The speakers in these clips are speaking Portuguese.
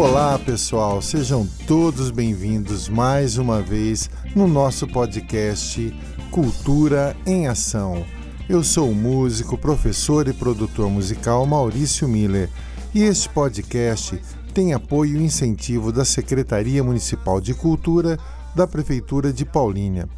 Olá, pessoal, sejam todos bem-vindos mais uma vez no nosso podcast Cultura em Ação. Eu sou o músico, professor e produtor musical Maurício Miller e este podcast tem apoio e incentivo da Secretaria Municipal de Cultura da Prefeitura de Paulínia.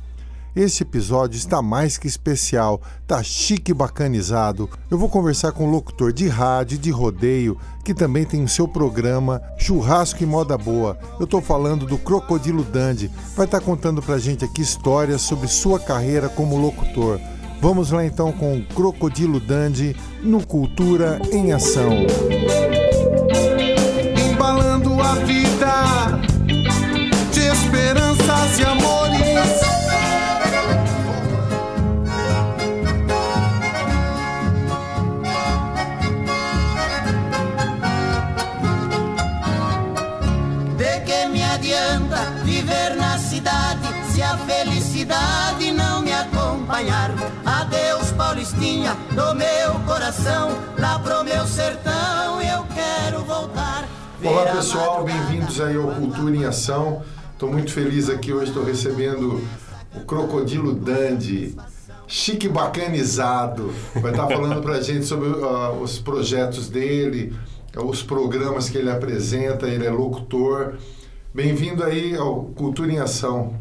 Este episódio está mais que especial, tá chique e bacanizado. Eu vou conversar com um locutor de rádio de rodeio que também tem o seu programa Churrasco e Moda Boa. Eu estou falando do Crocodilo Dandy. Vai estar tá contando pra gente aqui histórias sobre sua carreira como locutor. Vamos lá então com o Crocodilo Dandy no Cultura em Ação. Embalando felicidade não me acompanhar? Adeus, Paulistinha, do meu coração, lá pro meu sertão eu quero voltar. Olá a pessoal, bem-vindos aí ao Cultura em Ação. Estou muito feliz aqui hoje, estou recebendo o Crocodilo Dandy, chique bacanizado. Vai estar falando pra gente sobre ah, os projetos dele, os programas que ele apresenta, ele é locutor. Bem-vindo aí ao Cultura em Ação.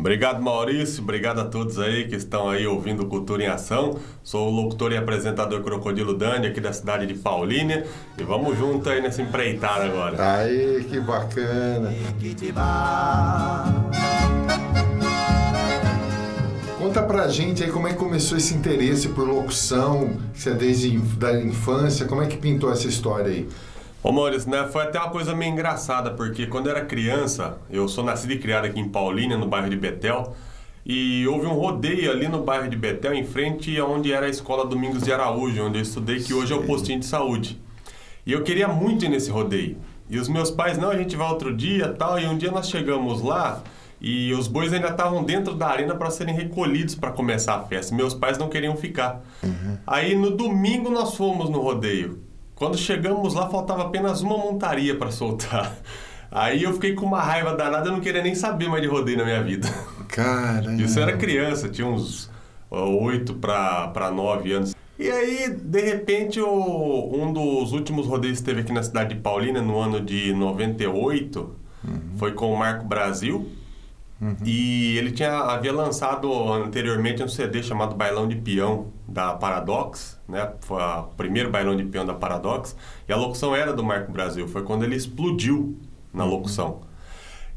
Obrigado, Maurício. Obrigado a todos aí que estão aí ouvindo Cultura em Ação. Sou o locutor e apresentador Crocodilo Dani, aqui da cidade de Paulínia. E vamos junto aí nessa empreitada agora. Aí, que bacana. Conta pra gente aí como é que começou esse interesse por locução, se é desde da infância, como é que pintou essa história aí? Ô Maurício, né, foi até uma coisa meio engraçada, porque quando eu era criança, eu sou nascido e criado aqui em Paulínia, no bairro de Betel, e houve um rodeio ali no bairro de Betel, em frente aonde era a escola Domingos de Araújo, onde eu estudei, que hoje é o postinho de saúde. E eu queria muito ir nesse rodeio. E os meus pais, não, a gente vai outro dia tal. E um dia nós chegamos lá e os bois ainda estavam dentro da arena para serem recolhidos para começar a festa. Meus pais não queriam ficar. Aí no domingo nós fomos no rodeio. Quando chegamos lá, faltava apenas uma montaria para soltar. Aí eu fiquei com uma raiva danada, eu não queria nem saber mais de rodeio na minha vida. Caramba. Isso era criança, tinha uns oito para nove anos. E aí, de repente, o- um dos últimos rodeios que teve aqui na cidade de Paulínia, no ano de 98, foi com o Marco Brasil. E ele tinha, havia lançado anteriormente um CD chamado Bailão de Peão da Paradox, né? Foi o primeiro bailão de peão da Paradox. E a locução era do Marco Brasil. Foi quando ele explodiu na locução.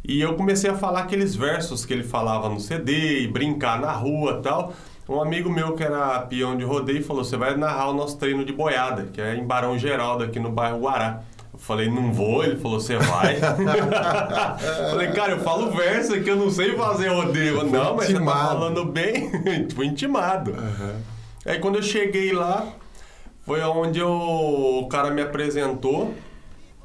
E eu comecei a falar aqueles versos que ele falava no CD e brincar na rua tal. Um amigo meu que era peão de rodeio falou: Você vai narrar o nosso treino de boiada, que é em Barão Geraldo, aqui no bairro Guará. Eu falei: Não vou. Ele falou: Você vai. falei: Cara, eu falo verso que eu não sei fazer rodeio. Eu, Não, mas você tá falando bem. Fui intimado. Aí quando eu cheguei lá, foi onde eu- o cara me apresentou.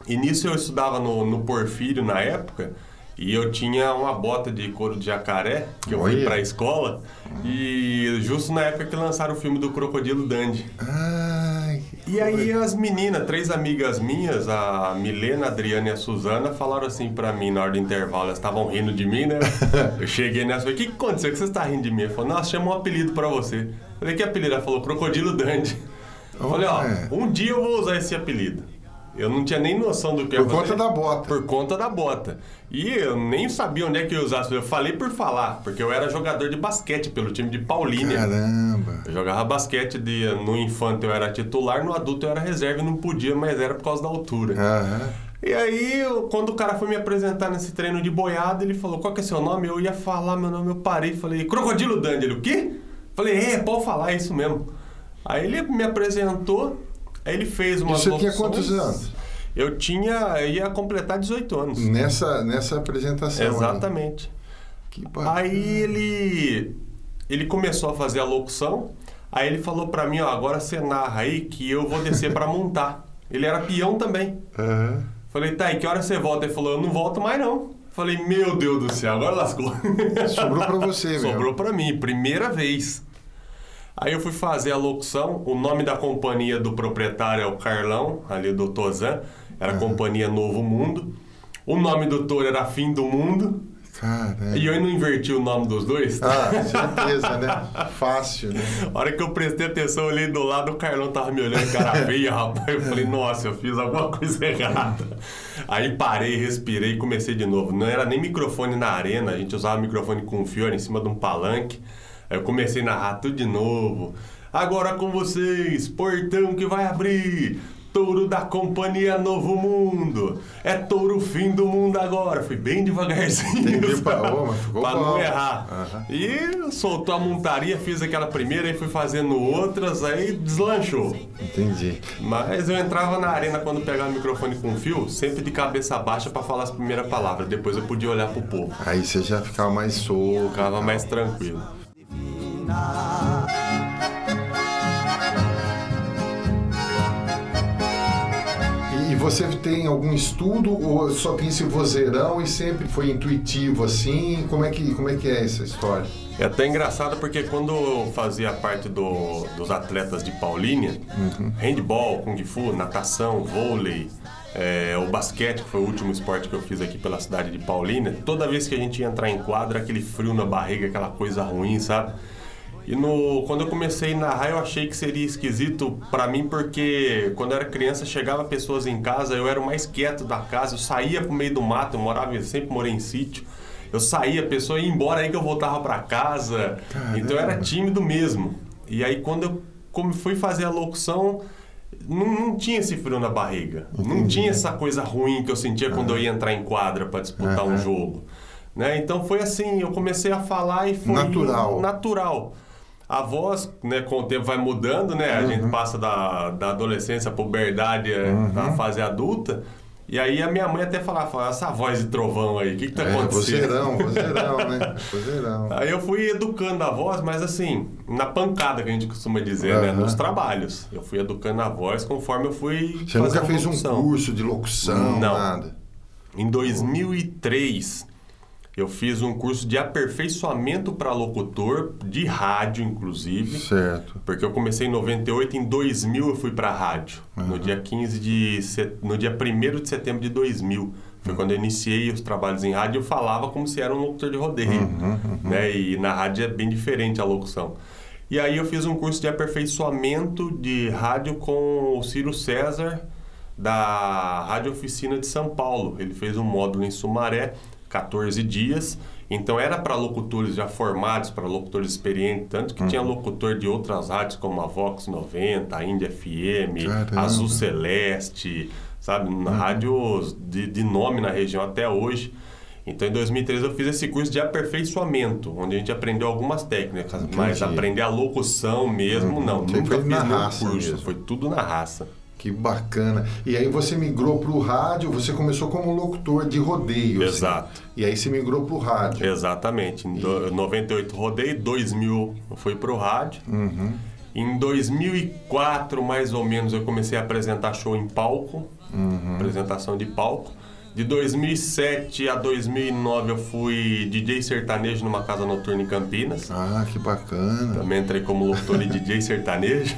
E nisso eu estudava no, no Porfírio na época. E eu tinha uma bota de couro de jacaré, que eu fui Olha. pra escola. E justo na época que lançaram o filme do Crocodilo Dandy. Que E aí as meninas, três amigas minhas, a Milena, a Adriana e a Suzana, falaram assim pra mim na hora do intervalo, elas estavam rindo de mim, né? Eu cheguei nessa e falei, o que, que aconteceu? que você está rindo de mim? Ela falou, nossa, chama um apelido pra você. Eu falei, que apelido? Ela falou, Crocodilo Dandy. Eu falei, ó, um dia eu vou usar esse apelido. Eu não tinha nem noção do que eu Por ia conta da bota. Por conta da bota. E eu nem sabia onde é que eu usar. Eu falei por falar, porque eu era jogador de basquete pelo time de Paulínia. caramba. Eu jogava basquete de, no infanto eu era titular, no adulto eu era reserva e não podia, mas era por causa da altura. Aham. E aí, eu- quando o cara foi me apresentar nesse treino de boiada, ele falou: Qual que é seu nome? Eu ia falar meu nome, eu parei e falei: Crocodilo Dandy. Ele, o quê? Falei: É, pode falar, é isso mesmo. Aí ele me apresentou, aí ele fez umas você tinha quantos anos? Eu tinha, eu ia completar 18 anos. Nessa, nessa apresentação. aí. Exatamente. Bacana. Aí ele ele começou a fazer a locução. Aí ele falou pra mim, ó, agora você narra aí que eu vou descer pra montar. Ele era peão também. Aham. Falei, tá, e que hora você volta? Ele falou, eu não volto mais não. Falei, meu Deus do céu, agora lascou. Sobrou pra você. Sobrou pra mim, primeira vez. Aí eu fui fazer a locução, o nome da companhia do proprietário é o Carlão, ali do Tozan. Era a Companhia Novo Mundo. O nome do touro era Fim do Mundo. Caramba. E eu não inverti o nome dos dois? Ah, certeza, né? Fácil, né? A hora que eu prestei atenção, eu olhei do lado, o Carlão tava me olhando, cara feia, rapaz. Eu falei, nossa, eu fiz alguma coisa errada. Aí parei, respirei e comecei de novo. Não era nem microfone na arena, a gente usava microfone com fio era em cima de um palanque. Aí eu comecei a narrar tudo de novo. Agora com vocês, portão que vai abrir. Touro da Companhia Novo Mundo. É touro fim do mundo agora. Fui bem devagarzinho. Entendi, pra, mas ficou pra não errar. Aham. E soltou a montaria, fiz aquela primeira e fui fazendo outras, aí deslanchou. Entendi. Mas eu entrava na arena quando pegava o microfone com fio, sempre de cabeça baixa pra falar as primeiras palavras. Depois eu podia olhar pro povo. Aí você já ficava mais solto. Ficava mais tranquilo. E, e você tem algum estudo ou só tem esse vozeirão e sempre foi intuitivo assim? Como é que, como é, que é essa história? É até engraçado porque quando eu fazia parte do- dos atletas de Paulínia, handball, kung fu, natação, vôlei, é, o basquete, que foi o último esporte que eu fiz aqui pela cidade de Paulínia, toda vez que a gente ia entrar em quadra, aquele frio na barriga, aquela coisa ruim, sabe? E no, quando eu comecei a narrar, eu achei que seria esquisito pra mim, porque quando eu era criança, chegava pessoas em casa, eu era o mais quieto da casa, eu saía pro meio do mato, eu morava, eu sempre morei em sítio. Eu saía, a pessoa ia embora aí que eu voltava pra casa. Então eu era tímido mesmo. E aí quando eu como fui fazer a locução, não, não tinha esse frio na barriga. Não tinha essa coisa ruim que eu sentia quando eu ia entrar em quadra pra disputar um jogo. Né? Então foi assim, eu comecei a falar e foi Natural. natural. A voz, né, com o tempo vai mudando, né? A gente passa da, da adolescência, puberdade, é, da fase adulta. E aí a minha mãe até falava, falava, essa voz de trovão aí, o que que tá É, acontecendo? vozeirão, vozeirão, né? Vozeirão. Aí eu fui educando a voz, mas assim, na pancada que a gente costuma dizer, né? Aham. Nos trabalhos. Eu fui educando a voz conforme eu fui Você nunca fez um curso de locução, Não. nada? Em 2003, eu fiz um curso de aperfeiçoamento para locutor, de rádio inclusive. Certo. Porque eu comecei em 98, em 2000 eu fui para rádio. No dia 15 de no dia 1 de setembro de 2000. Foi quando eu iniciei os trabalhos em rádio, eu falava como se era um locutor de rodeio, né? E na rádio é bem diferente a locução. E aí eu fiz um curso de aperfeiçoamento de rádio com o Ciro César da Rádio Oficina de São Paulo. Ele fez um módulo em Sumaré, 14 dias. Então era para locutores já formados, para locutores experientes, tanto que tinha locutor de outras rádios como a Vox 90, a Índia FM, Caramba. Azul Celeste, sabe, na rádios de, de nome na região até hoje. Então em 2013 eu fiz esse curso de aperfeiçoamento, onde a gente aprendeu algumas técnicas, mas Entendi. aprender a locução mesmo, não, Você nunca fiz nenhum curso, mesmo. foi tudo na raça. Que bacana. E aí você migrou pro rádio, você começou como locutor de rodeio. assim. Exato. E aí você migrou pro rádio. Exatamente. Em do- 98 rodei, 2000 fui pro rádio. Uhum. Em 2004, mais ou menos, eu comecei a apresentar show em palco, Uhum. apresentação de palco. De 2007 a 2009 eu fui DJ sertanejo numa casa noturna em Campinas. Ah, que bacana. Também entrei como locutor e DJ sertanejo.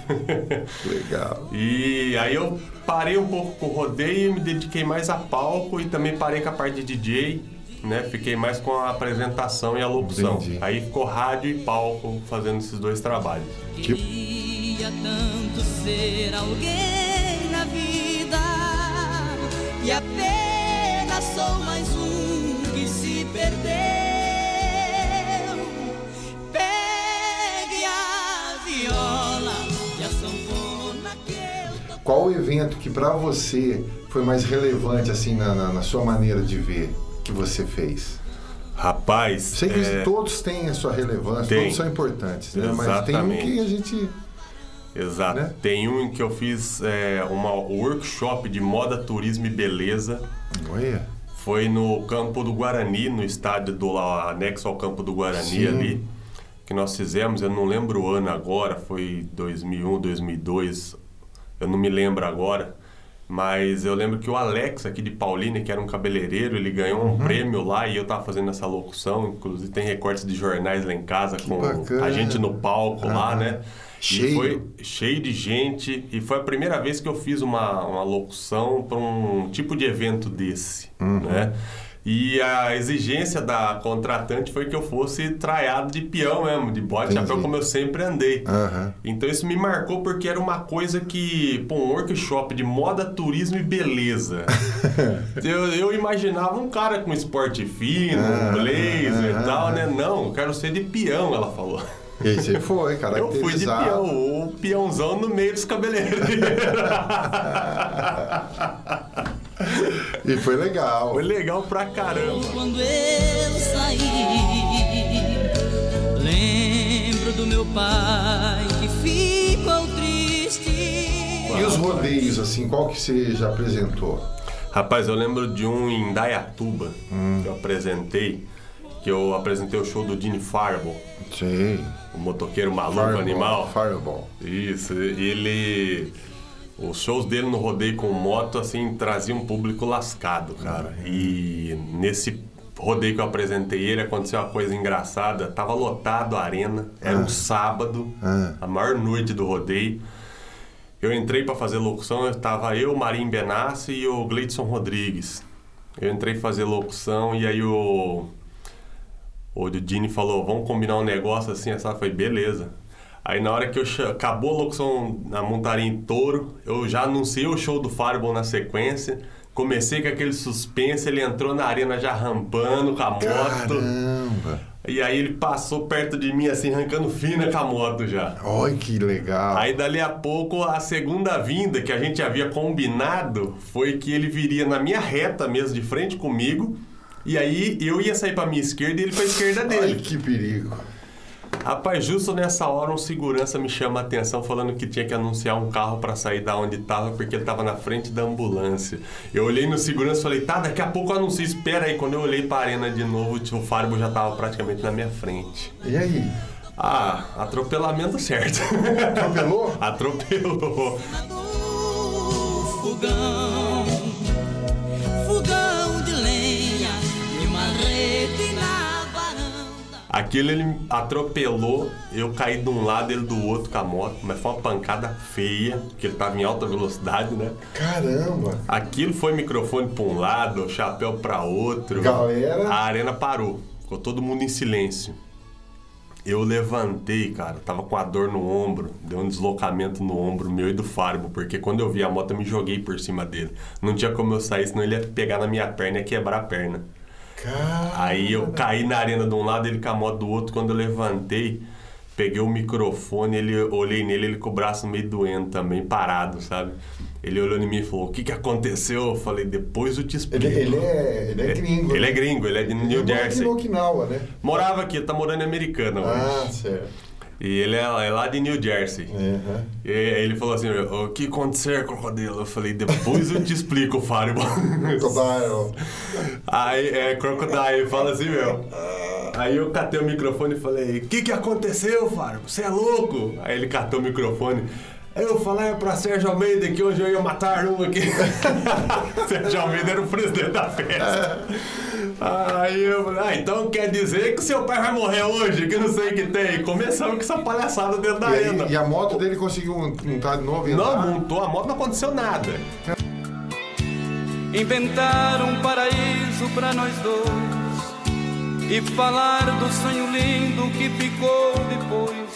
Legal. E aí eu parei um pouco com o rodeio, me dediquei mais a palco e também parei com a parte de DJ, né? Fiquei mais com a apresentação e a locução. Entendi. Aí ficou rádio e palco fazendo esses dois trabalhos. Queria tanto ser alguém na vida e apenas sou mais um que se perdeu. Pegue a viola e a sanfona que eu tô Qual o evento que pra você foi mais relevante assim na, na- na sua maneira de ver que você fez? Rapaz, Sei que é, todos têm a sua relevância, Tem. todos são importantes, né? mas tem um que a gente. Exato. né? Tem um em que eu fiz é, uma workshop de moda, turismo e beleza. Olha, Foi no campo do Guarani, no estádio do lá, anexo ao campo do Guarani Sim. ali, que nós fizemos, eu não lembro o ano agora, foi 2001, 2002, eu não me lembro agora. Mas eu lembro que o Alex aqui de Paulínia, que era um cabeleireiro, ele ganhou Uhum. um prêmio lá e eu tava fazendo essa locução. Inclusive tem recortes de jornais lá em casa com bacana. a gente no palco lá, né? Cheio. Foi cheio de gente. E foi a primeira vez que eu fiz uma, uma locução para um tipo de evento desse, Uhum. né? E a exigência da contratante foi que eu fosse traiado de peão mesmo, de bode, Entendi. chapéu, como eu sempre andei. Aham. Então isso me marcou porque era uma coisa que, pô, um workshop de moda, turismo e beleza. eu, eu imaginava um cara com esporte fino, um blazer e tal, né? Não, eu quero ser de peão, ela falou. E aí você foi, Eu fui de peão, o peãozão no meio dos cabeleireiros. E foi legal. Foi legal pra caramba. Quando eu saí, lembro do meu pai que ficou triste. E os rodeios, assim, qual que você já apresentou? Rapaz, eu lembro de um em Dayatuba que eu apresentei, que eu apresentei o show do Dini Fireball, Sei. o motoqueiro maluco Fireball, animal. Fireball. Isso, ele. Os shows dele no rodeio com moto, assim, trazia um público lascado, cara. E nesse rodeio que eu apresentei ele, aconteceu uma coisa engraçada. Tava lotado a arena, era um sábado, Ah. a maior noite do rodeio. Eu entrei pra fazer locução, eu tava eu, Marim Benassi e o Gleidson Rodrigues. Eu entrei fazer locução e aí o. O Dini falou, vamos combinar um negócio assim, essa foi beleza. Aí na hora que eu acabou a locução na montaria em touro, eu já anunciei o show do Fireball na sequência. Comecei com aquele suspense, ele entrou na arena já rampando com a moto. Caramba. E aí ele passou perto de mim assim, arrancando fina com a moto já. Olha que legal. Aí dali a pouco a segunda vinda que a gente havia combinado foi que ele viria na minha reta mesmo, de frente comigo. E aí eu ia sair pra minha esquerda e ele pra esquerda Olha dele. que perigo. Rapaz, justo nessa hora um segurança me chama a atenção falando que tinha que anunciar um carro pra sair da onde tava porque ele tava na frente da ambulância. Eu olhei no segurança e falei, tá, daqui a pouco eu anuncio, espera aí. Quando eu olhei pra arena de novo, o Farbo já tava praticamente na minha frente. E aí? Ah, atropelamento certo. Atropelou? Atropelou. Fogão Aquilo ele atropelou, eu caí de um lado, ele do outro com a moto, mas foi uma pancada feia, porque ele tava em alta velocidade, né? Caramba. Aquilo foi microfone pra um lado, chapéu pra outro. Galera. A arena parou, ficou todo mundo em silêncio. Eu levantei, cara, tava com a dor no ombro, deu um deslocamento no ombro meu e do Farbo, porque quando eu vi a moto eu me joguei por cima dele. Não tinha como eu sair, senão ele ia pegar na minha perna e ia quebrar a perna. Cara. Aí eu caí na arena de um lado, ele com a moto do outro. Quando eu levantei, peguei o microfone, ele, olhei nele, ele com o braço meio doendo também, parado, sabe? Ele olhou em mim e falou: O que, que aconteceu? Eu falei: Depois eu te explico. Ele, ele é, ele é gringo. Ele né? é gringo, ele é de Ele New mora aqui Jersey. no Okinawa, né? Morava aqui, tá morando em Americana hoje. Ah, certo. E ele é, é lá de New Jersey. Uhum. E aí ele falou assim: O que aconteceu, crocodilo? Eu falei: Depois eu te explico, Fireball. Crocodile. Aí, é, Crocodile, fala assim, meu. Aí eu catei o microfone e falei, o que que aconteceu, Fábio? Você é louco? Aí ele catou o microfone. Eu falei pra Sérgio Almeida que hoje eu ia matar um aqui. Sérgio Almeida era o presidente da festa. Aí eu falei, ah, então quer dizer que seu pai vai morrer hoje, que não sei o que tem. Começamos com essa palhaçada dentro da E, arena. e a moto dele conseguiu montar de novo Não montou, a moto não aconteceu nada. Inventar um paraíso pra nós dois e falar do sonho lindo que ficou depois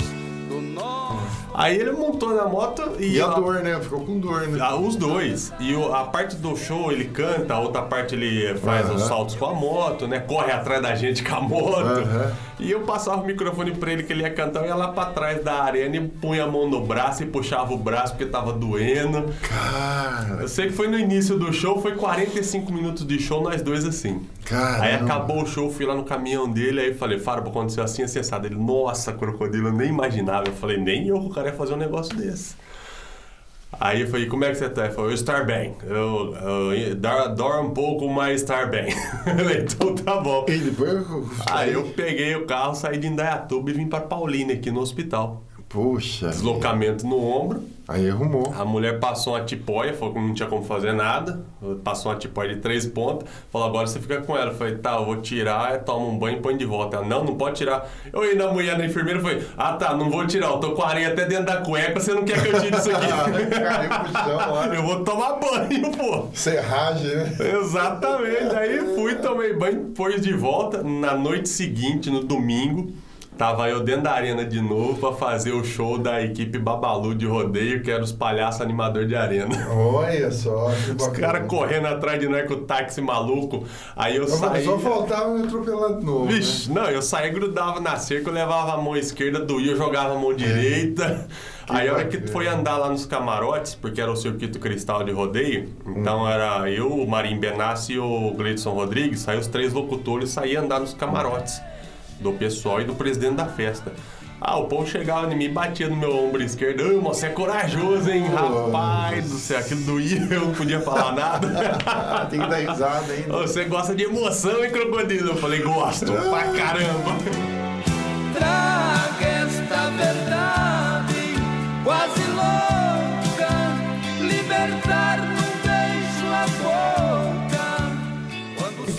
do nosso. Aí ele montou na moto e, E a dor, né? Ficou com dor, né? Ah, os dois. E o- a parte do show ele canta, a outra parte ele faz Aham. os saltos com a moto, né? Corre atrás da gente com a moto. Aham. E eu passava o microfone pra ele que ele ia cantar, eu ia lá pra trás da arena e punha a mão no braço e puxava o braço porque tava doendo. Cara, Eu sei que foi no início do show, foi 45 minutos de show, nós dois assim. Caramba. Aí acabou o show, fui lá no caminhão dele, aí falei, Fábio, aconteceu assim, acessado. Ele, nossa, crocodilo, eu nem imaginava. Eu falei, nem eu cara ia fazer um negócio desse. Aí eu falei, como é que você tá? Ele falou, eu estar bem. Eu, eu um pouco, mas estar bem. Então tá bom. Aí eu peguei o carro, saí de Indaiatuba e vim pra Paulínia, aqui no hospital. Puxa. deslocamento no ombro. Aí arrumou. A mulher passou uma tipóia, falou que não tinha como fazer nada. Passou uma tipóia de três pontas. Falou, agora você fica com ela. Eu falei, tá, eu vou tirar, toma um banho e põe de volta. Ela, não, não pode tirar. Eu ia na mulher, na enfermeira, falei, ah tá, não vou tirar. Eu tô com a areia até dentro da cueca, você não quer que eu tire isso aqui? Eu vou tomar banho, pô. Serragem, né? Exatamente. Aí fui, tomei banho, pôs de volta. Na noite seguinte, no domingo, tava eu dentro da arena de novo pra fazer o show da equipe Babalu de rodeio, que era os palhaços animador de arena. Olha só, que Os bacana. caras correndo atrás de nós com o táxi maluco. Aí eu saí. Só faltava me atropelar de novo. Vixe, não, eu saía, grudava na cerca, eu levava a mão esquerda, doía, eu jogava a mão direita. Aí a hora que foi andar lá nos camarotes, porque era o circuito cristal de rodeio, então era eu, o Marim Benassi e o Gleidson Rodrigues, saiu os três locutores, saía andar nos camarotes do pessoal e do presidente da festa. Ah, o povo chegava em mim, batia no meu ombro esquerdo. Ô, você é corajoso, hein? Rapaz do céu, aquilo doía, eu não podia falar nada. Ah, tem que dar risada ainda. Você gosta de emoção, hein, crocodilo? Eu falei, gosto, pra caramba. Traga esta verdade quase louca, libertar num beijo a boca.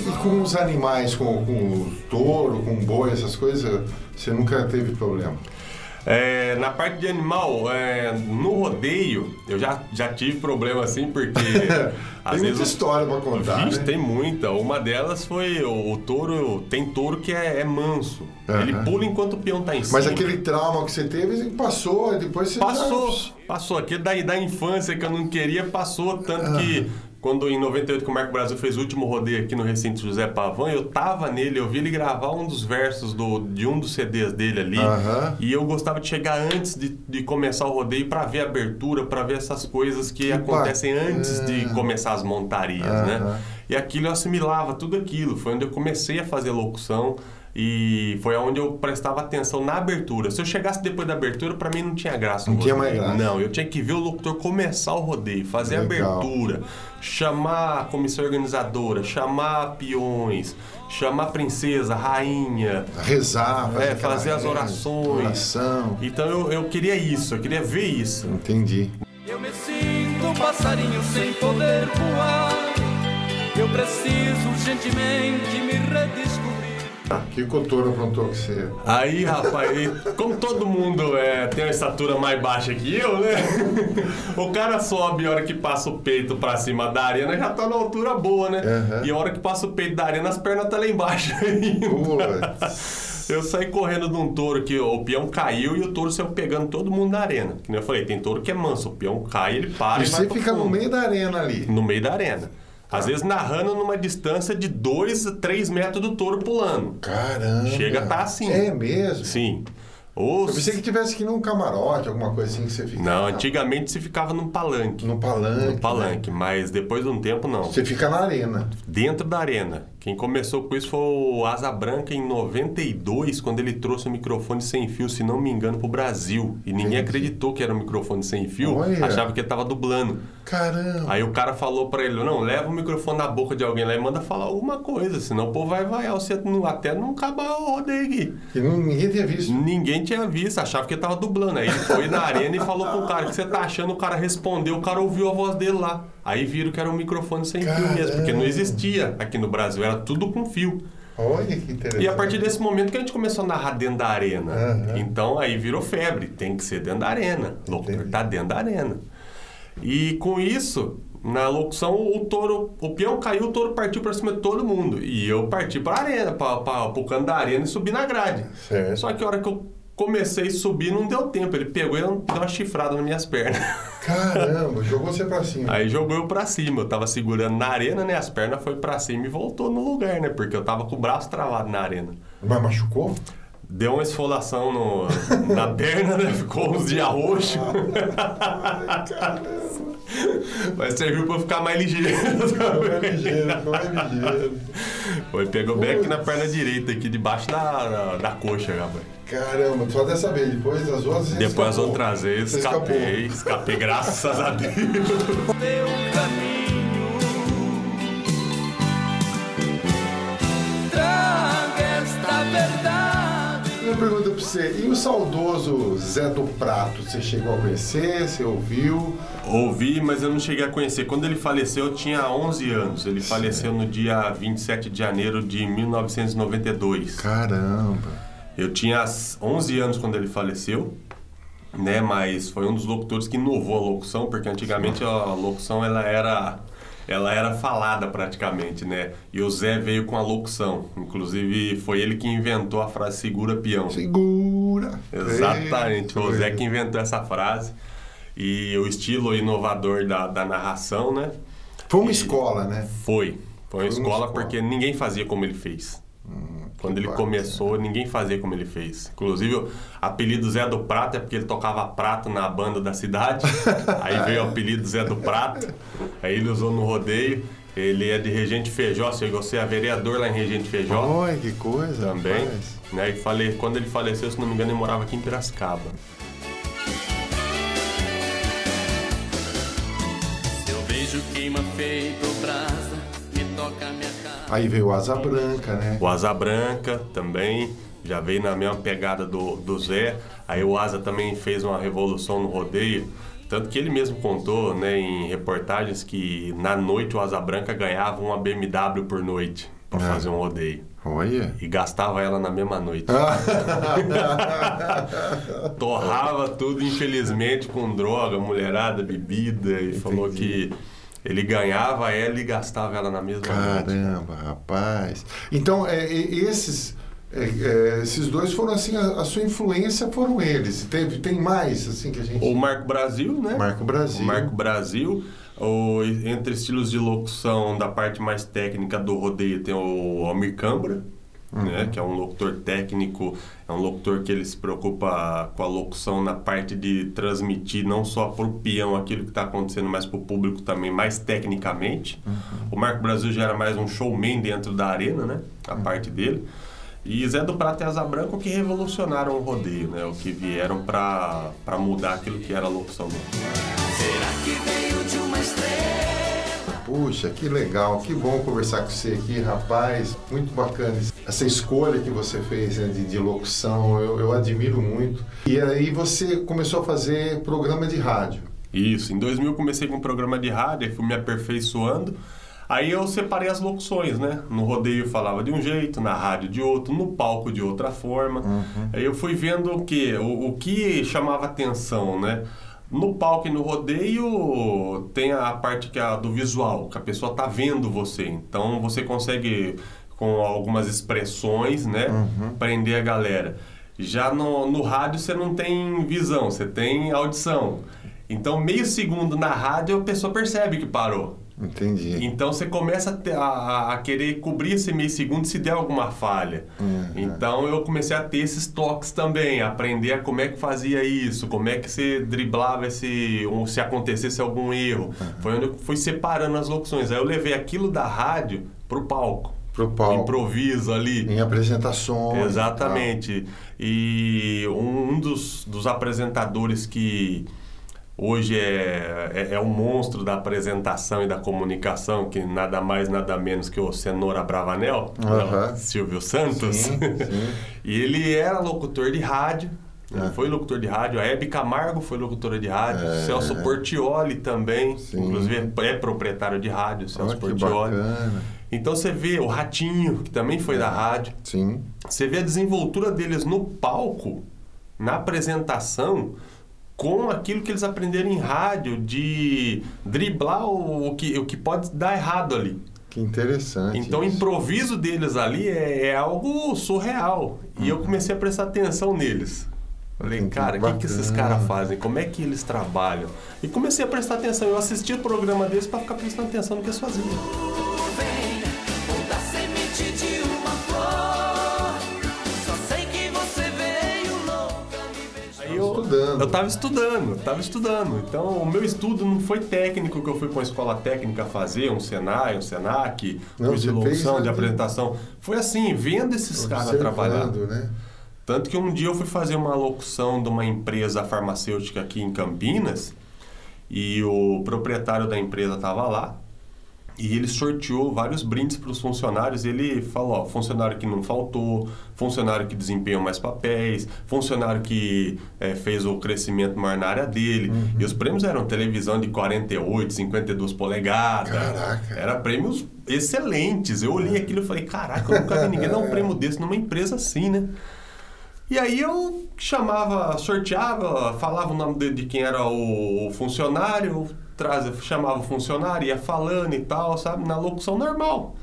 E com os animais, com, com o touro, com o boi, essas coisas, você nunca teve problema? É, na parte de animal, é, no rodeio, eu já, já tive problema assim, porque às tem vezes. muita história pra contar, Vixe, né? tem muita. Uma delas foi o, o touro. Tem touro que é, é manso. Aham. Ele pula enquanto o peão tá em cima. Mas aquele trauma que você teve, passou, e depois você Passou, já... passou. Aquele da, da infância que eu não queria, passou. Tanto que quando em 98 que o Marco Brasil fez o último rodeio aqui no recinto José Pavan, eu tava nele, eu vi ele gravar um dos versos do, de um dos CDs dele ali. E eu gostava de chegar antes de, de começar o rodeio pra ver a abertura, pra ver essas coisas que, Que acontecem bacana. antes de começar as montarias, né? E aquilo eu assimilava tudo aquilo. Foi onde eu comecei a fazer locução e foi onde eu prestava atenção na abertura. Se eu chegasse depois da abertura, pra mim não tinha graça. Não tinha mais graça. Não, eu tinha que ver o locutor começar o rodeio, fazer Legal. a abertura, chamar a comissão organizadora, chamar peões, chamar a princesa, rainha, Rezar, fazer, é, fazer as orações. Oração. Então eu, eu queria isso, eu queria ver isso. Entendi. eu me sinto um passarinho sem poder voar, eu preciso urgentemente me redescobrir. O que o Cotouro aprontou com você? Aí, rapaz, como todo mundo é, tem uma estatura mais baixa que eu, né? o cara sobe a hora que passa o peito pra cima da arena, já tá na altura boa, né? Aham. E a hora que passa o peito da arena, as pernas tá lá embaixo ainda. Eu saí correndo de um touro que o peão caiu e o touro saiu pegando todo mundo na arena. Que eu falei, tem touro que é manso, o peão cai, ele para e, E você fica no fundo. meio da arena ali. No meio da arena. Às vezes narrando numa distância de 2 a 3 metros do touro pulando. Caramba. Chega a estar assim. É mesmo? Sim. Eu Os... pensei que tivesse que ir num camarote, alguma coisa assim que você fica. Não, antigamente se ficava num palanque. No palanque. No palanque, mas depois de um tempo não. Você fica na arena. Dentro da arena. Quem começou com isso foi o Asa Branca em 92, quando ele trouxe o microfone sem fio, se não me engano, pro Brasil. E ninguém Entendi. acreditou que era um microfone sem fio, Olha. achava que ele tava dublando. Caramba. Aí o cara falou pra ele, não, leva o microfone na boca de alguém lá e manda falar alguma coisa, senão o povo vai vaiar você não- até não acabar o rodeio aqui. E não- ninguém tinha visto. Ninguém tinha visto, achava que ele tava dublando. Aí ele foi na arena e falou pro cara, o que você tá achando? O cara respondeu, o cara ouviu a voz dele lá. Aí viram que era um microfone sem fio mesmo, porque não Caramba. existia aqui no Brasil, era tudo com fio. Olha que interessante. E a partir desse momento que a gente começou a narrar dentro da arena. Aham. Então aí virou febre, tem que ser dentro da arena. O locutor tá dentro da arena. E com isso, na locução, o touro, o peão caiu, o touro partiu pra cima de todo mundo. E eu parti pra arena, pra, pro canto da arena e subi na grade. Certo. Só que a hora que eu comecei a subir, não deu tempo. Ele pegou e deu uma chifrada nas minhas pernas. Caramba, jogou você pra cima. Aí jogou eu pra cima. Eu tava segurando na arena, né? As pernas foi pra cima e voltou no lugar, né? Porque eu tava com o braço travado na arena. Mas machucou? Deu uma esfolação no, na perna, né? Ficou uns dias roxo. Mas serviu pra eu ficar mais ligeiro. Foi ligeiro, foi ligeiro. Foi, pegou bem aqui na perna direita, aqui debaixo da, da, da coxa, rapaz. Caramba, só dessa vez. Depois das outras. Depois as escapou. outras vezes, Você escapei, escapei, graças a Deus. teu caminho. Traga esta verdade. Uma pergunta pra você. E o saudoso Zé do Prato, você chegou a conhecer? Você ouviu? Ouvi, mas eu não cheguei a conhecer. Quando ele faleceu, eu tinha 11 anos. Ele faleceu no dia 27 de janeiro de 1992. Caramba. Eu tinha 11 anos quando ele faleceu, né? Mas foi um dos locutores que inovou a locução, porque antigamente a locução ela era ela era falada praticamente, né? E o Zé veio com a locução. Inclusive foi ele que inventou a frase segura peão. Segura. Exatamente, Eita, o Zé que inventou essa frase. E o estilo inovador da, da narração, né? Foi uma E- escola, né? Foi. Foi uma Foi uma escola escola. porque ninguém fazia como ele fez. Quando ele bacana. começou, ninguém fazia como ele fez. Inclusive, o apelido Zé do Prato é porque ele tocava prato na banda da cidade. Aí veio o apelido Zé do Prato. Aí ele usou no rodeio. Ele é de Regente Feijó, chegou a ser vereador lá em Regente Feijó Olha que coisa. também. rapaz. Né? E falei, quando ele faleceu, se não me engano, ele morava aqui em Piracicaba. Seu beijo queima feito Aí veio o Asa Branca, né? O Asa Branca também já veio na mesma pegada do, do Zé. Aí o Asa também fez uma revolução no rodeio. Tanto que ele mesmo contou né, em reportagens que na noite o Asa Branca ganhava uma BMW por noite para É. fazer um rodeio. Olha. E gastava ela na mesma noite. Torrava tudo, infelizmente, com droga, mulherada, bebida. E falou que ele ganhava ela e gastava ela na mesma noite. Caramba, rapaz. Então, é, esses, é, é, esses dois foram assim, a, a sua influência foram eles. Teve, tem mais, assim, que a gente... O Marco Brasil, né? Marco Brasil. O Marco Brasil. O, entre estilos de locução da parte mais técnica do rodeio tem o Almir Cambra, né, que é um locutor técnico, é um locutor que ele se preocupa com a locução na parte de transmitir não só para o peão aquilo que está acontecendo, mas para o público também mais tecnicamente. O Marco Brasil já era mais um showman dentro da arena, né, a parte dele. E Zé do Prata e Asa Branco que revolucionaram o rodeio, né? O que vieram para mudar aquilo que era a locução dele. Será que veio de uma estrela? Puxa, que legal, que bom conversar com você aqui, rapaz. Muito bacana essa escolha que você fez né, de, de locução, eu, eu admiro muito. E aí você começou a fazer programa de rádio. Isso, em 2000 eu comecei com um programa de rádio, fui me aperfeiçoando. Aí eu separei as locuções, né? No rodeio falava de um jeito, na rádio de outro, no palco de outra forma. Aí eu fui vendo o que, o, o que chamava atenção, né? No palco e no rodeio tem a parte que é a do visual, que a pessoa tá vendo você. Então você consegue, com algumas expressões, né? Prender a galera. Já no, no rádio você não tem visão, você tem audição. Então, meio segundo na rádio, a pessoa percebe que parou. Entendi. Então, você começa a, a- a querer cobrir esse meio segundo se der alguma falha. Então, eu comecei a ter esses toques também, aprender a como é que fazia isso, como é que você driblava esse, um, se acontecesse algum erro. Foi onde eu fui separando as locuções. Aí eu levei aquilo da rádio pro palco. Pro palco. Improviso ali. Em apresentações. e Exatamente. E um um dos, dos apresentadores que hoje é, é, é o monstro da apresentação e da comunicação, que nada mais, nada menos que o Cenoura Bravanel, né, Silvio Santos. Sim, sim. e ele era locutor de rádio. Ele É. foi locutor de rádio, a Hebe Camargo foi locutora de rádio, É. Celso Portioli também, Sim. inclusive é proprietário de rádio, Celso Olha que Portioli. bacana. Então você vê o Ratinho, que também foi da rádio, Sim. você vê a desenvoltura deles no palco, na apresentação, com aquilo que eles aprenderam em rádio, de driblar o, o que, o que pode dar errado ali. Que interessante. Então o isso. improviso deles ali é, é algo surreal. E eu comecei a prestar atenção neles. Falei, Entendi, cara, o que, que esses caras fazem? Como é que eles trabalham? E comecei a prestar atenção. Eu assisti o programa deles para ficar prestando atenção no que eles faziam. Estudando. eu tava estudando, eu tava estudando. Então, o meu estudo não foi técnico, que eu fui para uma escola técnica fazer, um Senai, um Senac, Não, curso de locução, de apresentação. Foi assim, vendo esses caras trabalhar. Né? Tanto que um dia eu fui fazer uma locução de uma empresa farmacêutica aqui em Campinas e o proprietário da empresa estava lá. E ele sorteou vários brindes para os funcionários. Ele falou: ó, funcionário que não faltou, funcionário que desempenhou mais papéis, funcionário que eh, fez o crescimento maior na área dele. E os prêmios eram televisão de 48, 52 polegadas. Caraca. Era prêmios excelentes. Eu olhei aquilo e falei: caraca, eu nunca vi ninguém dar um prêmio desse numa empresa assim, né? E aí eu chamava, sorteava, falava o nome de, de quem era o funcionário, trazia, chamava o funcionário, ia falando e tal, sabe? Na locução normal.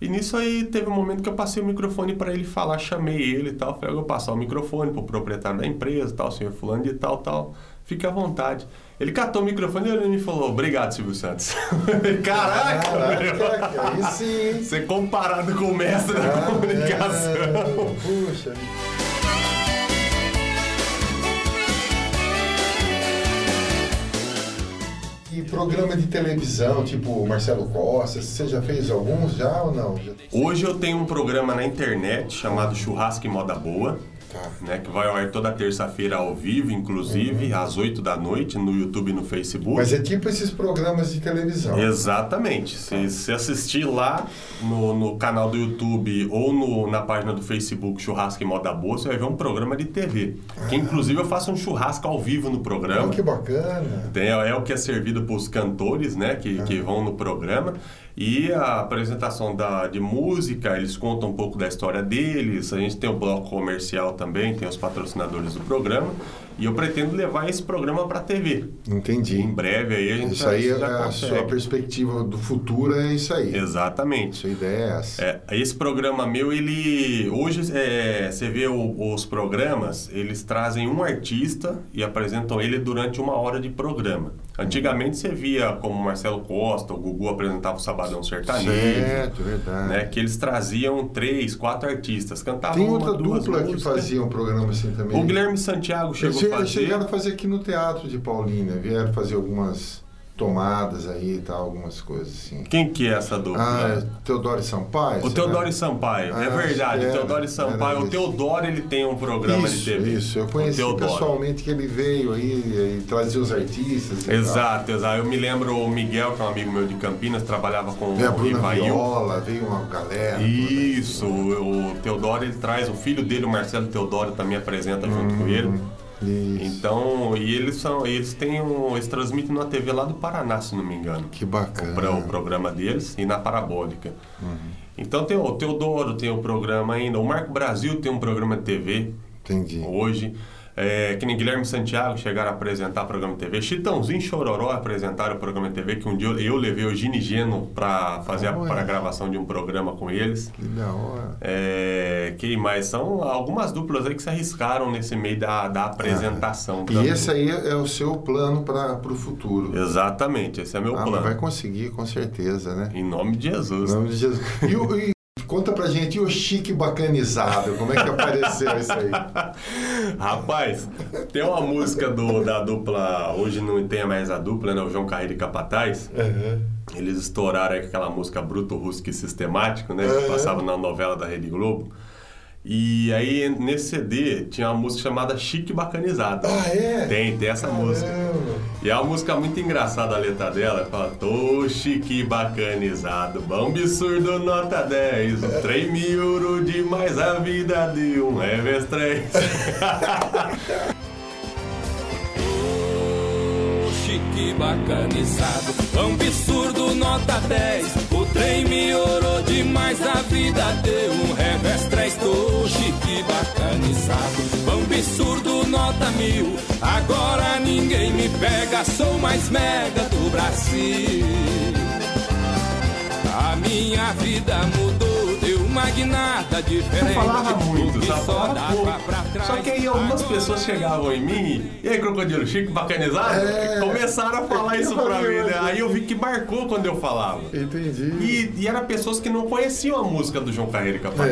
E nisso aí teve um momento que eu passei o microfone para ele falar, chamei ele e tal. Falei, eu vou passar o microfone pro proprietário da empresa, tal, senhor fulano de tal, tal. Fique à vontade. Ele catou o microfone e me falou, obrigado, Silvio Santos. Caraca, meu. Caraca, aí sim. Ser comparado com o mestre da Ah, comunicação. é, Puxa. Programa de televisão, tipo Marcelo Costa, você já fez alguns já ou não? Hoje eu tenho um programa na internet chamado Churrasco e Moda Boa, Tá. né, que vai ao ar toda terça-feira ao vivo, inclusive, às 8 da noite, no YouTube e no Facebook. Uhum. Mas é tipo esses programas de televisão. Exatamente. Se você assistir lá no, no canal do YouTube ou no- na página do Facebook Churrasco e Moda Boa, você vai ver um programa de TV. Que inclusive eu faço um churrasco ao vivo no programa. Ah, que bacana. Tem- é o que é servido para os cantores, né, que, que vão no programa. E a apresentação da, de música, eles contam um pouco da história deles. A gente tem o bloco comercial também, tem os patrocinadores do programa. E eu pretendo levar esse programa para a TV. Entendi. Em breve aí a gente Isso já, aí, já a consegue. sua perspectiva do futuro é isso aí. Exatamente. Sua ideia é essa. É, esse programa meu, ele. Hoje é, você vê o- os programas, eles trazem um artista e apresentam ele durante uma hora de programa. Antigamente você via como Marcelo Costa, o Gugu apresentava o Sabadão Sertanejo. Certo, verdade. Né, que eles traziam três, quatro artistas, cantavam Tem uma, outra duas dupla que fazia um programa assim também. O Guilherme Santiago chegou che- fazer. chegaram a fazer aqui no Teatro de Paulínia, vieram fazer algumas tomadas aí e tal, algumas coisas assim. Quem que é essa dupla? Ah, é Teodoro Sampaio? O? Teodoro Sampaio, Ah, é verdade, era, Teodoro Sampaio. O. Teodoro ele tem um programa isso, de TV. Isso, eu conheci pessoalmente que ele veio aí e trazia os artistas. e tal. Exato, exato. Eu me lembro o Miguel, que é um amigo meu de Campinas, trabalhava com É, a o Bruna Rivail. Viola, veio uma galera. Isso, o, o Teodoro ele traz, o filho dele, o Marcelo Teodoro, também apresenta junto com ele. Isso. Então, e eles são, eles têm um, eles transmitem na TV lá do Paraná, se não me engano. Que bacana. o programa deles e na Parabólica. Uhum. Então tem o Teodoro, tem o programa ainda. O Marco Brasil tem um programa de TV Entendi. hoje. É, que nem Guilherme Santiago chegaram a apresentar programa de TV. Chitãozinho e Chororó apresentaram o programa de TV, que um dia eu, eu levei o Gini Geno para fazer a, para a gravação de um programa com eles. Que da hora. É, quem mais? São algumas duplas aí que se arriscaram nesse meio da, da apresentação. E também. esse aí é o seu plano para o futuro. Exatamente, esse é meu Ah, plano. vai conseguir, com certeza, né? Em nome de Em Jesus. nome de Jesus. E, o- e conta pra gente, e o chique bacanizado? Como é que apareceu isso aí? Rapaz, tem uma música do, da dupla, hoje não tem mais a dupla, né? O João Carreira e Capataz. Eles estouraram aquela música Bruto, Rusco e Sistemático, né? Que Uhum. passava na novela da Rede Globo. E aí, nesse CD, tinha uma música chamada Chique Bacanizado. Ah, é? Tem, tem essa música. E é uma música muito engraçada a letra dela. Fala, tô chique bacanizado, bom absurdo, nota 10. Um trem miuro demais a vida de um Reves 3. chique bacanizado, absurdo nota 10. O trem me orou demais, a vida deu um revés 3. Tô chique bacanizado, absurdo nota mil. Agora ninguém me pega, sou mais mega do Brasil. A minha vida mudou, guinada diferente. Eu falava muito, sabe? só Falava pouco. pra trás. Só que aí algumas pessoas chegavam em mim, e aí, Crocodilo Chique bacanizado? É. Começaram a falar isso pra mim, né? Aí eu vi que marcou quando eu falava. Entendi. E, e eram pessoas que não conheciam a música do João Carreiro e Capataz.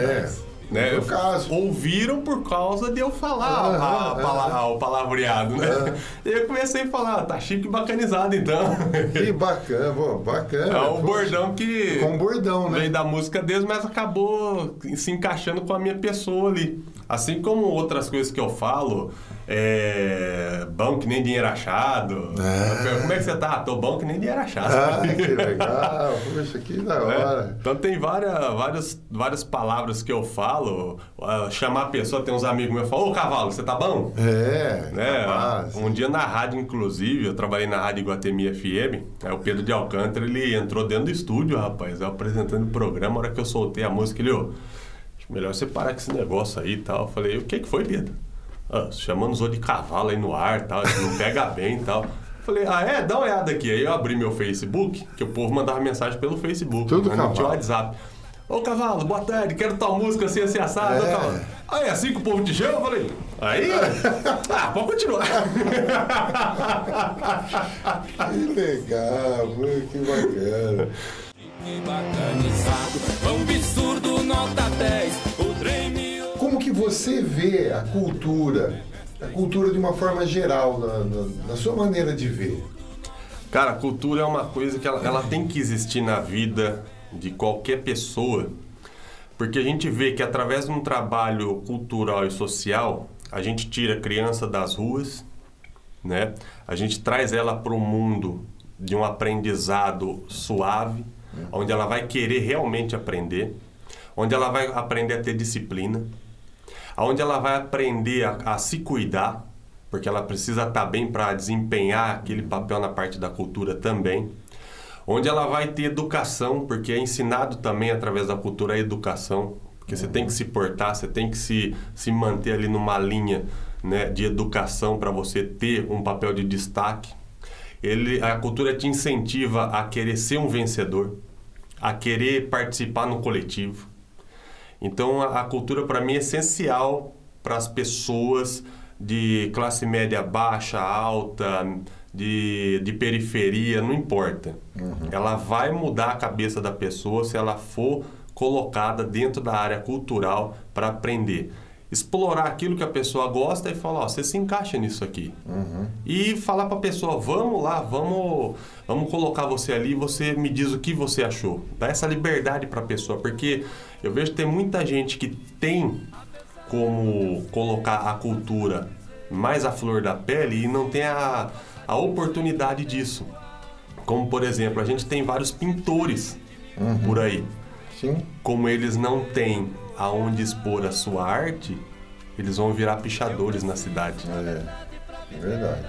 É. Né? Caso. Ouviram por causa de eu falar Aham, a- a pala- o palavreado, né? E eu comecei a falar, tá chique e bacanizado então. Que bacana, pô, bacana. É o Poxa. bordão que Com um bordão, né? veio da música deles, mas acabou se encaixando com a minha pessoa ali. Assim como outras coisas que eu falo, É, bom que nem dinheiro achado. É. Como é que você tá? Tô bom que nem dinheiro achado. Ah, que legal. Poxa, que da É, hora. Então tem várias, várias, várias palavras que eu falo. chamar a pessoa, tem uns amigos meus que falam, ô cavalo, você tá bom? É, né? capaz. Um dia na rádio, inclusive, eu trabalhei na rádio Iguatemi FM, aí o Pedro de Alcântara, ele entrou dentro do estúdio, rapaz, eu apresentando o programa, a hora que eu soltei a música, ele, ô, melhor você parar com esse negócio aí e tal. Eu falei, o que que foi, Pedro? Ah, chamando os outros de cavalo aí no ar tal, não pega bem e tal. Falei, ah é? Dá uma olhada aqui. Aí eu abri meu Facebook, que o povo mandava mensagem pelo Facebook. Tudo mas não tinha. WhatsApp. Ô cavalo, boa tarde, quero tal música assim, assim, assado. É. Cavalo. Ah, é assim que o povo te chama? Eu falei, aí? ah, pode continuar. Que legal, que bacana. Que bacanizado, você vê a cultura, a cultura de uma forma geral, na, na- na sua maneira de ver? Cara, a cultura é uma coisa que ela, ela tem que existir na vida de qualquer pessoa, porque a gente vê que através de um trabalho cultural e social, a gente tira a criança das ruas, né? A gente traz ela para o mundo de um aprendizado suave, onde ela vai querer realmente aprender, onde ela vai aprender a ter disciplina, onde ela vai aprender a, a se cuidar, porque ela precisa estar bem para desempenhar aquele papel na parte da cultura também. Onde ela vai ter educação, porque é ensinado também através da cultura a educação, porque você tem que se portar, você tem que se, se manter ali numa linha né, de educação para você ter um papel de destaque. Ele, a cultura te incentiva a querer ser um vencedor, a querer participar no coletivo. Então a, a cultura para mim é essencial para as pessoas de classe média baixa, alta, de, de periferia, não importa. Ela vai mudar a cabeça da pessoa se ela for colocada dentro da área cultural para aprender. Explorar aquilo que a pessoa gosta e falar, ó, você se encaixa nisso aqui. E falar para a pessoa, vamos lá, vamos, vamos colocar você ali, você me diz o que você achou. Dá essa liberdade para a pessoa, porque eu vejo que tem muita gente que tem como colocar a cultura mais à flor da pele e não tem a, a oportunidade disso. Como, por exemplo, a gente tem vários pintores por aí. Sim. Como eles não têm aonde expor a sua arte, eles vão virar pichadores na cidade. É, é verdade.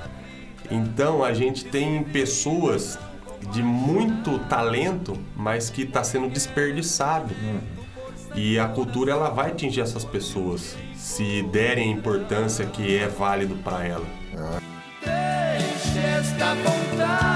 Então a gente tem pessoas de muito talento, mas que está sendo desperdiçado. E a cultura ela vai atingir essas pessoas se derem a importância que é válido para ela. Deixe esta vontade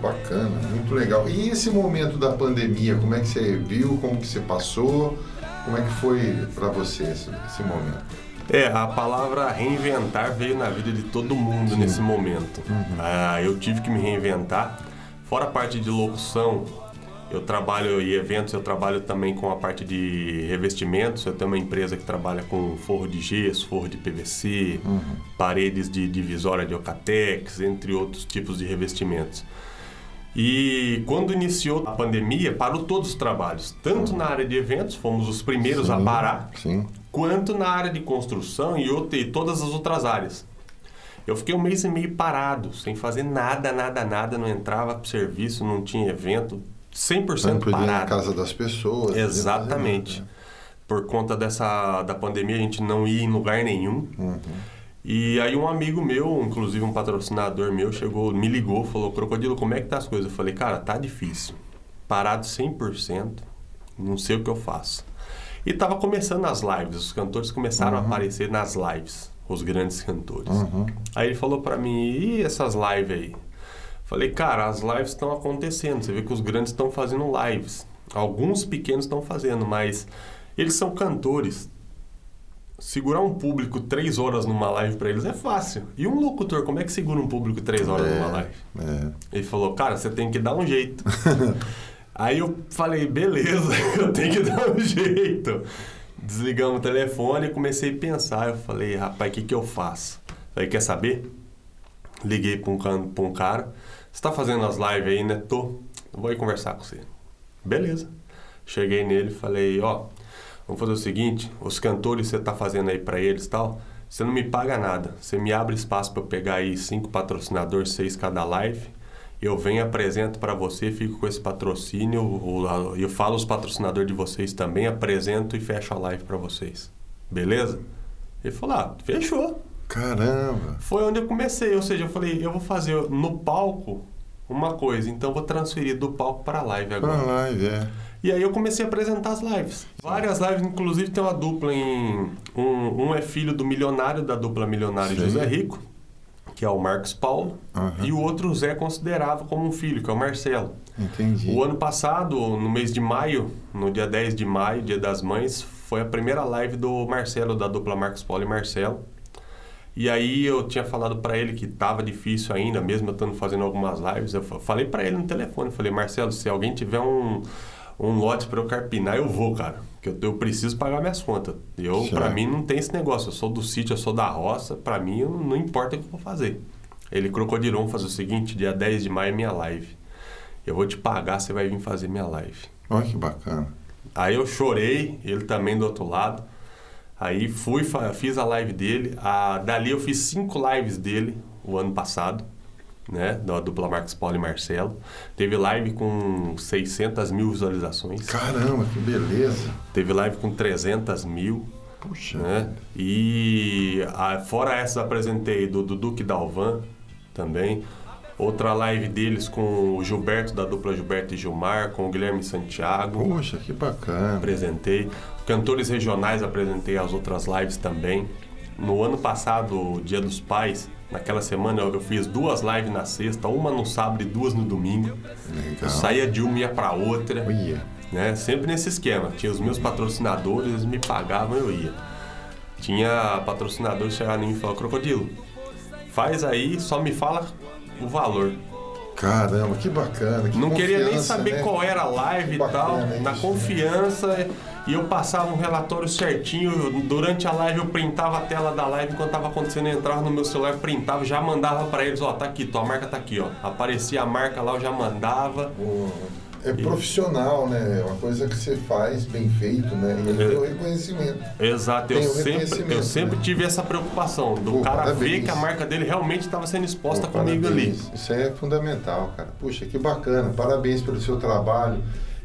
bacana, muito legal. E esse momento da pandemia, como é que você viu, como que você passou? Como é que foi para você esse, esse momento? É, a palavra reinventar veio na vida de todo mundo nesse momento. Ah, eu tive que me reinventar. Fora a parte de locução, eu trabalho em eventos, eu trabalho também com a parte de revestimentos. Eu tenho uma empresa que trabalha com forro de gesso, forro de PVC, paredes de divisória de Ocatex, entre outros tipos de revestimentos. E quando iniciou a pandemia, parou todos os trabalhos. Tanto na área de eventos, fomos os primeiros a Sim, parar, Sim. quanto na área de construção e, outra- e todas as outras áreas. Eu fiquei um mês e meio parado, sem fazer nada, nada, nada, não entrava para serviço, não tinha evento, 100% Não podia ir na parado. casa das pessoas. Exatamente. nada, Por conta dessa da pandemia, a gente não ia em lugar nenhum. Uhum. E aí um amigo meu, inclusive um patrocinador meu, chegou, me ligou, falou, Crocodilo, como é que tá as coisas? Eu falei, cara, tá difícil. Parado 100%, não sei o que eu faço. E tava começando as lives, os cantores começaram Uhum. a aparecer nas lives, os grandes cantores. Aí ele falou pra mim, e essas lives aí? Falei, cara, as lives estão acontecendo. Você vê que os grandes estão fazendo lives. Alguns pequenos estão fazendo, mas eles são cantores. Segurar um público três horas numa live pra eles é fácil. E um locutor, como é que segura um público três horas numa live? É. Ele falou, cara, você tem que dar um jeito. Aí eu falei, beleza, eu tenho que dar um jeito. Desligamos o telefone e comecei a pensar. Eu falei, rapaz, o que, que eu faço? Falei, quer saber? Liguei para um, pra um cara. Você tá fazendo as lives aí, né? Tô. vou ir conversar com você. Beleza. Cheguei nele e falei, ó, vamos fazer o seguinte, os cantores que você tá fazendo aí pra eles e tal, você não me paga nada. Você me abre espaço eu pegar aí cinco patrocinadores, seis cada live. Eu venho apresento pra você, fico com esse patrocínio, a- eu falo os patrocinadores de vocês também, apresento e fecho a live pra vocês. Beleza? Ele falou, ah, fechou. Caramba. Foi onde eu comecei, ou seja, eu falei, eu vou fazer no palco uma coisa, então eu vou transferir do palco para a live agora. live, é. E aí eu comecei a apresentar as lives. Várias lives, inclusive tem uma dupla em. Um, um é filho do milionário, da dupla milionário Sei. José Rico, que é o Marcos Paulo, Aham. e o outro o Zé considerava como um filho, que é o Marcelo. Entendi. O ano passado, no mês de maio, no dia 10 de maio, dia das mães, foi a primeira live do Marcelo, da dupla Marcos Paulo e Marcelo. E aí eu tinha falado pra ele que tava difícil ainda, mesmo eu estando fazendo algumas lives. Eu fa- falei pra ele no telefone, falei, Marcelo, se alguém tiver um, um lote pra eu carpinar, eu vou, cara. Porque eu, eu preciso pagar minhas contas. Eu, pra mim, não tem esse negócio. Eu sou do sítio, eu sou da roça. Pra mim, eu- não importa o que eu vou fazer. Ele crocodilou, fazer o seguinte, dia 10 de maio é minha live. Eu vou te pagar, você vai vir fazer minha live. Olha que bacana. Aí eu chorei, ele também do outro lado. Aí fui, fiz a live dele. A, dali eu fiz cinco lives dele o ano passado, né? Da dupla Marcos Paulo e Marcelo. Teve live com 600 mil visualizações. Caramba, que beleza. Teve live com 300 mil. Puxa. Né? E a- fora essa apresentei do, do Duque Dalvan também. Outra live deles com o Gilberto, da dupla Gilberto e Gilmar, com o Guilherme Santiago. Poxa, que bacana. Apresentei. Cantores regionais apresentei as outras lives também. No ano passado, Dia dos Pais, naquela semana eu fiz duas lives na sexta, uma no sábado e duas no domingo. Legal. Eu saía de uma e ia pra outra. Olha. Né? Sempre nesse esquema. Tinha os meus patrocinadores, eles me pagavam, eu ia. Tinha patrocinador que chegava em mim e falava, Crocodilo, faz aí, só me fala o valor. Caramba, que bacana. Que Não queria nem saber né? qual era a live e tal, bacana na isso. confiança. E eu passava um relatório certinho. Durante a live eu printava a tela da live enquanto tava acontecendo, eu entrava no meu celular, printava, já mandava pra eles, ó, tá aqui, tua marca tá aqui, ó. Aparecia a marca lá, eu já mandava. É profissional, né? É uma coisa que você faz bem feito, né? E ele tem o reconhecimento. Exato, eu sempre, eu sempre né? tive essa preocupação do Pô, cara ver parabéns. que a marca dele realmente estava sendo exposta Pô, comigo ali. parabéns. Isso aí é fundamental, cara. Puxa, que bacana. Parabéns pelo seu trabalho.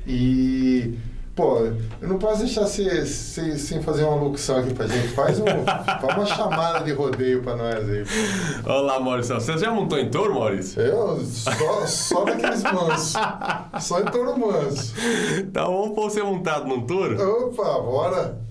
E, pô, eu não posso deixar você, sem fazer uma locução aqui pra gente. Faz, um, faz uma chamada de rodeio pra nós aí. pô. Olá, Maurício. Você já montou em touro, Maurício? Eu só, só daqueles mansos. Só em touro manso. Então vamos pôr você montado num touro? Opa, bora.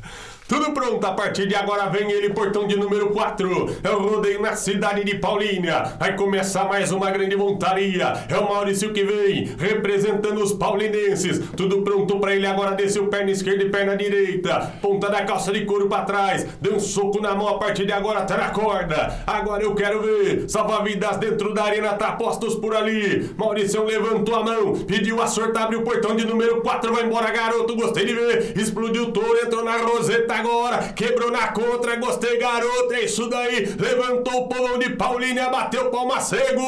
Tudo pronto, a partir de agora vem ele, portão de número 4. É o rodeio na cidade de Paulínia. Vai começar mais uma grande montaria. É o Maurício que vem, representando os paulinenses. Tudo pronto pra ele agora desceu perna esquerda e perna direita. Ponta da calça de couro pra trás. Deu um soco na mão, a partir de agora tá na corda. Agora eu quero ver. Salva-vidas dentro da arena, tá postos por ali. Maurício levantou a mão, pediu a sorte, abriu o portão de número 4. Vai embora, garoto, gostei de ver. Explodiu o touro, entrou na roseta agora. Quebrou na contra, gostei, garoto. É isso daí. Levantou o povão de Paulínia, bateu palma cego.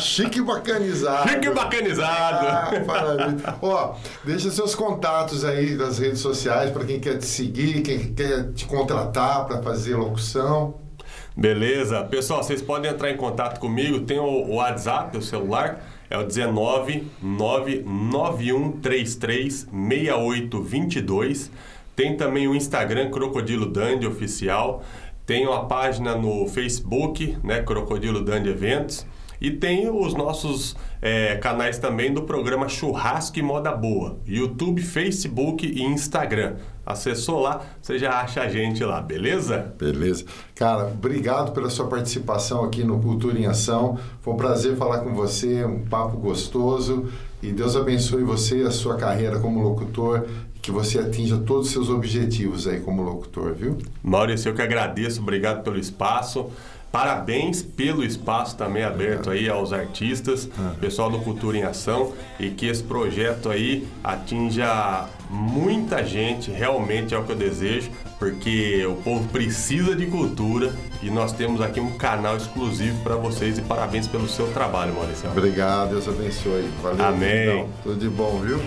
Chique bacanizado. Chique bacanizado. Ah, maravilha. Ó, deixa seus contatos aí das redes sociais para quem quer te seguir, quem quer te contratar para fazer locução. Beleza. Pessoal, vocês podem entrar em contato comigo. Tem o WhatsApp, o celular. É o 19 99133 6822. Tem também o Instagram Crocodilo Dandy Oficial. Tem uma página no Facebook, né? Crocodilo Dandy Eventos. E tem os nossos eh, canais também do programa Churrasco e Moda Boa. YouTube, Facebook e Instagram. Acessou lá, você já acha a gente lá, beleza? Beleza. Cara, obrigado pela sua participação aqui no Cultura em Ação. Foi um prazer falar com você, um papo gostoso. E Deus abençoe você e a sua carreira como locutor. Que você atinja todos os seus objetivos aí como locutor, viu? Maurício, eu que agradeço, obrigado pelo espaço. Parabéns pelo espaço também aberto aí aos artistas, pessoal do Cultura em Ação e que esse projeto aí atinja muita gente, realmente é o que eu desejo, porque o povo precisa de cultura e nós temos aqui um canal exclusivo para vocês e parabéns pelo seu trabalho, Maurício. Obrigado, Deus abençoe. Valeu. Amém. Então, tudo de bom, viu?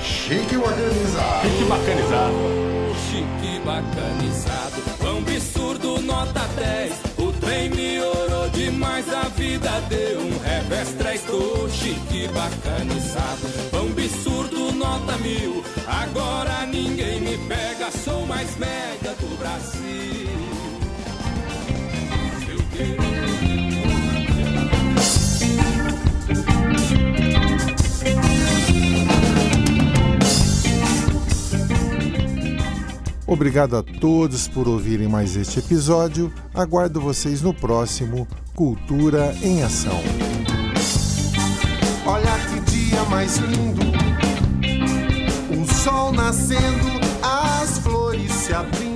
Chique organizado. Que bacanizado. Chique bacanizado, pão absurdo, nota 10. Deu um revés, três. Tô chique bacanizado, pão absurdo, nota mil. Agora ninguém me pega, sou mais mega do Brasil. Obrigado a todos por ouvirem mais este episódio. Aguardo vocês no próximo Cultura em Ação. Olha que dia mais lindo, o sol nascendo, as flores se abrindo